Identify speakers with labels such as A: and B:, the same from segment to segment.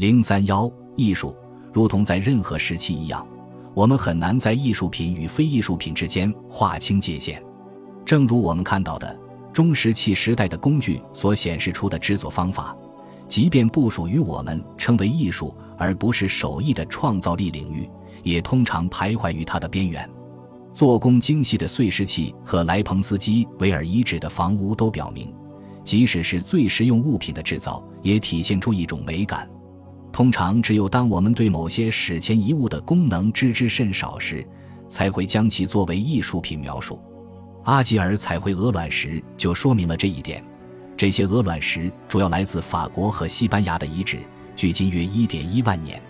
A: 零三幺艺术，如同在任何时期一样，我们很难在艺术品与非艺术品之间划清界限。正如我们看到的，中石器时代的工具所显示出的制作方法，即便不属于我们称为艺术而不是手艺的创造力领域，也通常徘徊于它的边缘。做工精细的碎石器和莱彭斯基维尔遗址的房屋都表明，即使是最实用物品的制造，也体现出一种美感。通常，只有当我们对某些史前遗物的功能知之甚少时，才会将其作为艺术品描述。阿吉尔彩绘鹅卵石就说明了这一点。这些鹅卵石主要来自法国和西班牙的遗址，距今约1.1万年。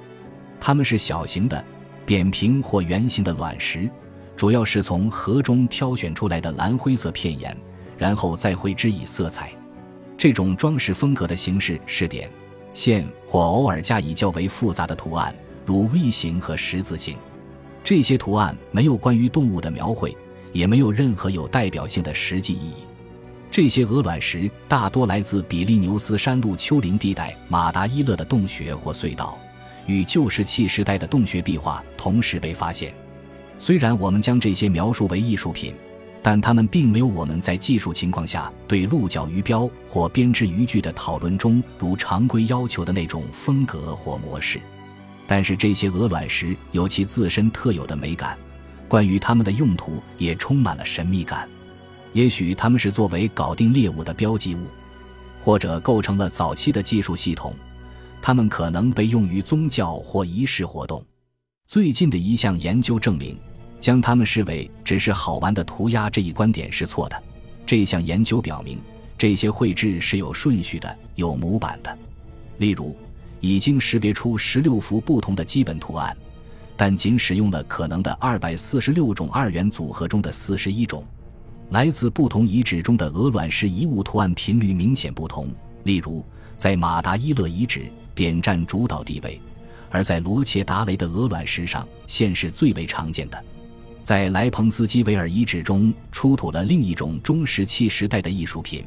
A: 它们是小型的、扁平或圆形的卵石。主要是从河中挑选出来的蓝灰色片岩，然后再绘制以色彩。这种装饰风格的形式是点、线或偶尔加以较为复杂的图案，如 V 型和十字形。这些图案没有关于动物的描绘，也没有任何有代表性的实际意义。这些鹅卵石大多来自比利牛斯山路丘陵地带马达伊勒的洞穴或隧道，与旧石器时代的洞穴壁画同时被发现。虽然我们将这些描述为艺术品，但它们并没有我们在技术情况下对鹿角鱼标或编织渔具的讨论中如常规要求的那种风格或模式。但是这些鹅卵石有其自身特有的美感，关于它们的用途也充满了神秘感。也许它们是作为搞定猎物的标记物，或者构成了早期的技术系统。它们可能被用于宗教或仪式活动。最近的一项研究证明。将它们视为只是好玩的涂鸦这一观点是错的。这项研究表明，这些绘制是有顺序的、有模板的。例如，已经识别出十六幅不同的基本图案，但仅使用了可能的二百四十六种二元组合中的四十一种。来自不同遗址中的鹅卵石遗物图案频率明显不同。例如，在马达伊勒遗址，点占主导地位；而在罗切达雷的鹅卵石上，线是最为常见的。在莱彭斯基维尔遗址中出土了另一种中石器时代的艺术品，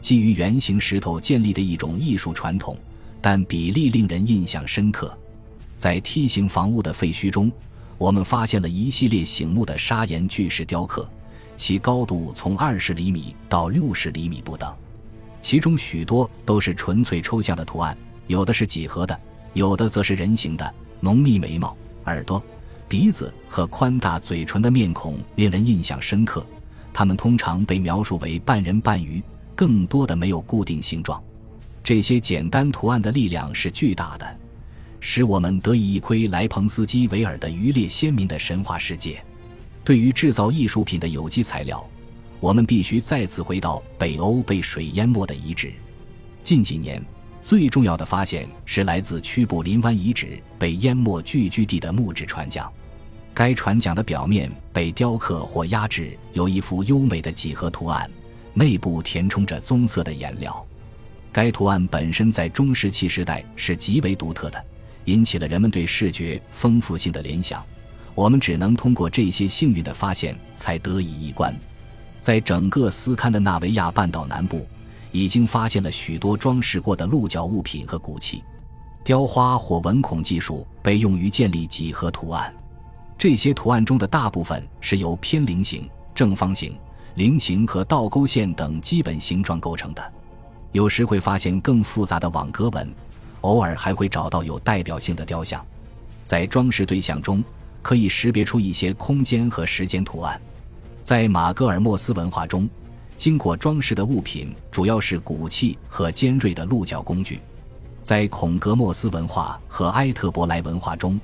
A: 基于圆形石头建立的一种艺术传统，但比例令人印象深刻。在梯形房屋的废墟中，我们发现了一系列醒目的砂岩巨石雕刻，其高度从二十厘米到六十厘米不等，其中许多都是纯粹抽象的图案，有的是几何的，有的则是人形的，浓密眉毛、耳朵。鼻子和宽大嘴唇的面孔令人印象深刻，它们通常被描述为半人半鱼，更多的没有固定形状。这些简单图案的力量是巨大的，使我们得以一窥莱彭斯基维尔的渔猎先民的神话世界。对于制造艺术品的有机材料，我们必须再次回到北欧被水淹没的遗址。近几年。最重要的发现是来自屈布林湾遗址被淹没聚居地的木质船桨，该船桨的表面被雕刻或压制有一幅优美的几何图案，内部填充着棕色的颜料。该图案本身在中石器时代是极为独特的，引起了人们对视觉丰富性的联想。我们只能通过这些幸运的发现才得以一观。在整个斯堪的纳维亚半岛南部。已经发现了许多装饰过的鹿角物品和骨器，雕花或纹孔技术被用于建立几何图案。这些图案中的大部分是由偏菱形、正方形、菱形和倒钩线等基本形状构成的。有时会发现更复杂的网格纹，偶尔还会找到有代表性的雕像。在装饰对象中，可以识别出一些空间和时间图案。在马戈尔莫斯文化中。经过装饰的物品主要是骨器和尖锐的鹿角工具，在孔格莫斯文化和埃特伯莱文化中，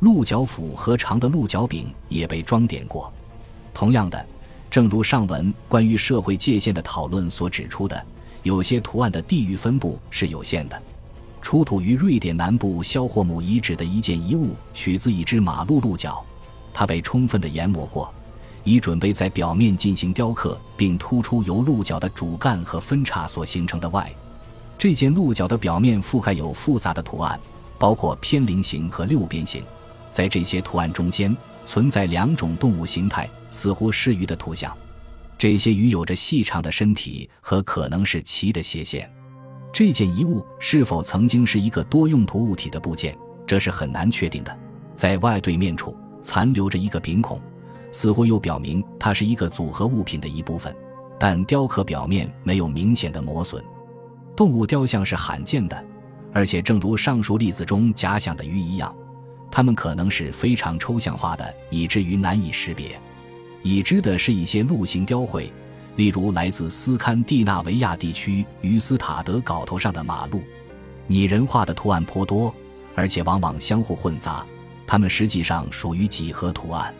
A: 鹿角斧和长的鹿角柄也被装点过。同样的，正如上文关于社会界限的讨论所指出的，有些图案的地域分布是有限的。出土于瑞典南部肖霍姆遗址的一件遗物取自一只马鹿鹿角，它被充分的研磨过。已准备在表面进行雕刻，并突出由鹿角的主干和分叉所形成的 Y。这件鹿角的表面覆盖有复杂的图案，包括偏菱形和六边形。在这些图案中间存在两种动物形态，似乎是鱼的图像。这些鱼有着细长的身体和可能是鳍的斜线。这件遗物是否曾经是一个多用途物体的部件，这是很难确定的。在外对面处残留着一个柄孔，似乎又表明它是一个组合物品的一部分，但雕刻表面没有明显的磨损。动物雕像是罕见的，而且正如上述例子中假想的鱼一样，它们可能是非常抽象化的，以至于难以识别。已知的是一些鹿形雕绘，例如来自斯堪的纳维亚地区于斯塔德镐头上的马鹿，拟人化的图案颇多，而且往往相互混杂。它们实际上属于几何图案。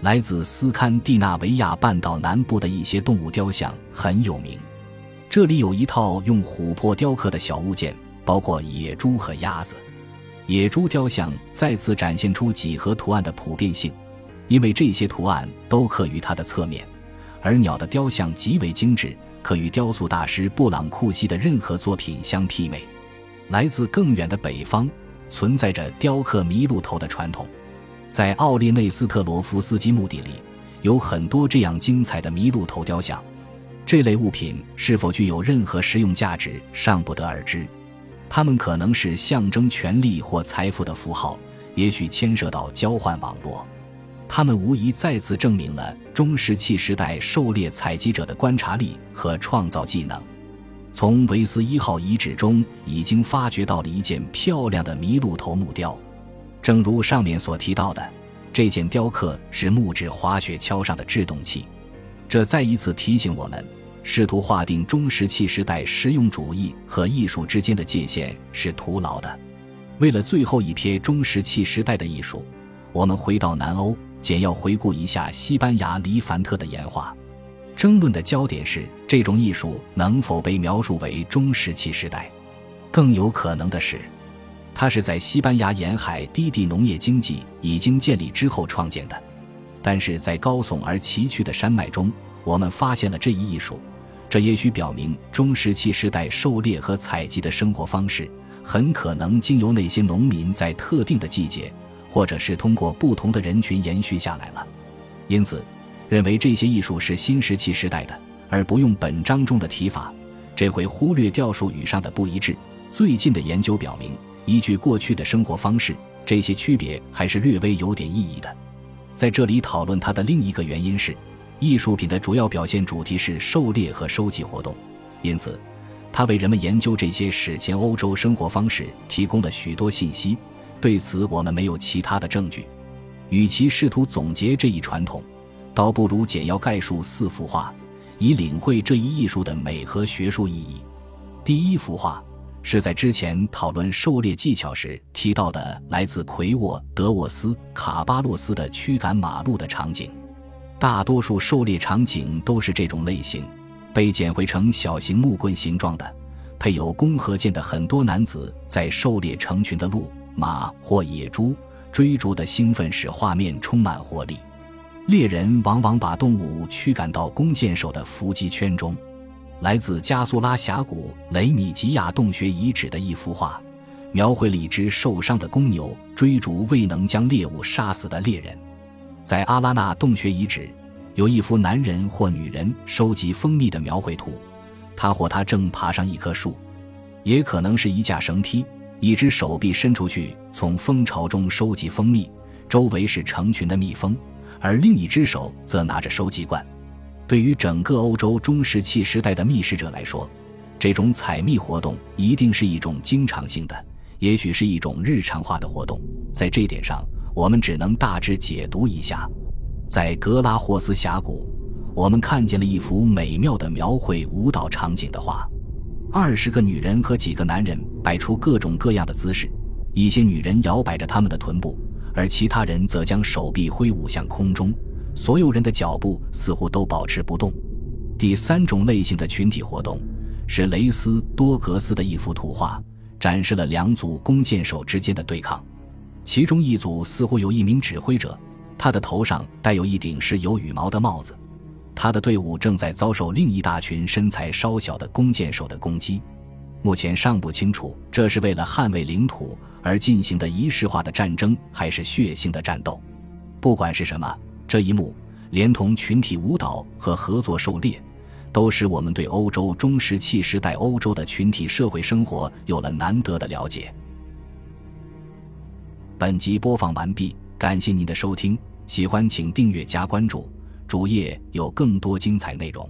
A: 来自斯堪的纳维亚半岛南部的一些动物雕像很有名。这里有一套用琥珀雕刻的小物件，包括野猪和鸭子。野猪雕像再次展现出几何图案的普遍性，因为这些图案都刻于它的侧面。而鸟的雕像极为精致，可与雕塑大师布朗库西的任何作品相媲美。来自更远的北方，存在着雕刻麋鹿头的传统，在奥利内斯特罗夫斯基墓地里，有很多这样精彩的麋鹿头雕像。这类物品是否具有任何实用价值尚不得而知，它们可能是象征权力或财富的符号，也许牵涉到交换网络。它们无疑再次证明了中石器时代狩猎采集者的观察力和创造技能。从维斯一号遗址中已经发掘到了一件漂亮的麋鹿头木雕，正如上面所提到的，这件雕刻是木质滑雪橇上的制动器，这再一次提醒我们。试图划定中石器时代实用主义和艺术之间的界限是徒劳的。为了最后一瞥中石器时代的艺术，我们回到南欧，简要回顾一下西班牙黎凡特的岩画。争论的焦点是这种艺术能否被描述为中石器时代。更有可能的是，它是在西班牙沿海低地农业经济已经建立之后创建的。但是在高耸而崎岖的山脉中，我们发现了这一艺术。这也许表明，中石器时代狩猎和采集的生活方式很可能经由那些农民在特定的季节，或者是通过不同的人群延续下来了。因此，认为这些艺术是新石器时代的，而不用本章中的提法，这会忽略掉术语上的不一致。最近的研究表明，依据过去的生活方式，这些区别还是略微有点意义的。在这里讨论它的另一个原因是。艺术品的主要表现主题是狩猎和收集活动，因此，它为人们研究这些史前欧洲生活方式提供了许多信息。对此，我们没有其他的证据。与其试图总结这一传统，倒不如简要概述四幅画，以领会这一艺术的美和学术意义。第一幅画是在之前讨论狩猎技巧时提到的，来自奎沃德沃斯卡巴洛斯的驱赶马路的场景。大多数狩猎场景都是这种类型，被剪绘成小型木棍形状的，配有弓和箭的很多男子在狩猎成群的鹿、马或野猪，追逐的兴奋使画面充满活力。猎人往往把动物驱赶到弓箭手的伏击圈中。来自加苏拉峡谷雷米吉亚洞穴遗址的一幅画，描绘了一只受伤的公牛追逐未能将猎物杀死的猎人。在阿拉纳洞穴遗址，有一幅男人或女人收集蜂蜜的描绘图，他或她正爬上一棵树，也可能是一架绳梯，一只手臂伸出去从蜂巢中收集蜂蜜，周围是成群的蜜蜂，而另一只手则拿着收集罐。对于整个欧洲中石器时代的觅食者来说，这种采蜜活动一定是一种经常性的，也许是一种日常化的活动。在这一点上。我们只能大致解读一下，在格拉霍斯峡谷，我们看见了一幅美妙的描绘舞蹈场景的画。二十个女人和几个男人摆出各种各样的姿势，一些女人摇摆着他们的臀部，而其他人则将手臂挥舞向空中。所有人的脚步似乎都保持不动。第三种类型的群体活动是雷斯多格斯的一幅图画，展示了两组弓箭手之间的对抗。其中一组似乎有一名指挥者，他的头上戴有一顶是有羽毛的帽子。他的队伍正在遭受另一大群身材稍小的弓箭手的攻击。目前尚不清楚这是为了捍卫领土而进行的仪式化的战争，还是血腥的战斗。不管是什么，这一幕连同群体舞蹈和合作狩猎，都使我们对欧洲中石器时代欧洲的群体社会生活有了难得的了解。本集播放完毕，感谢您的收听，喜欢请订阅加关注，主页有更多精彩内容。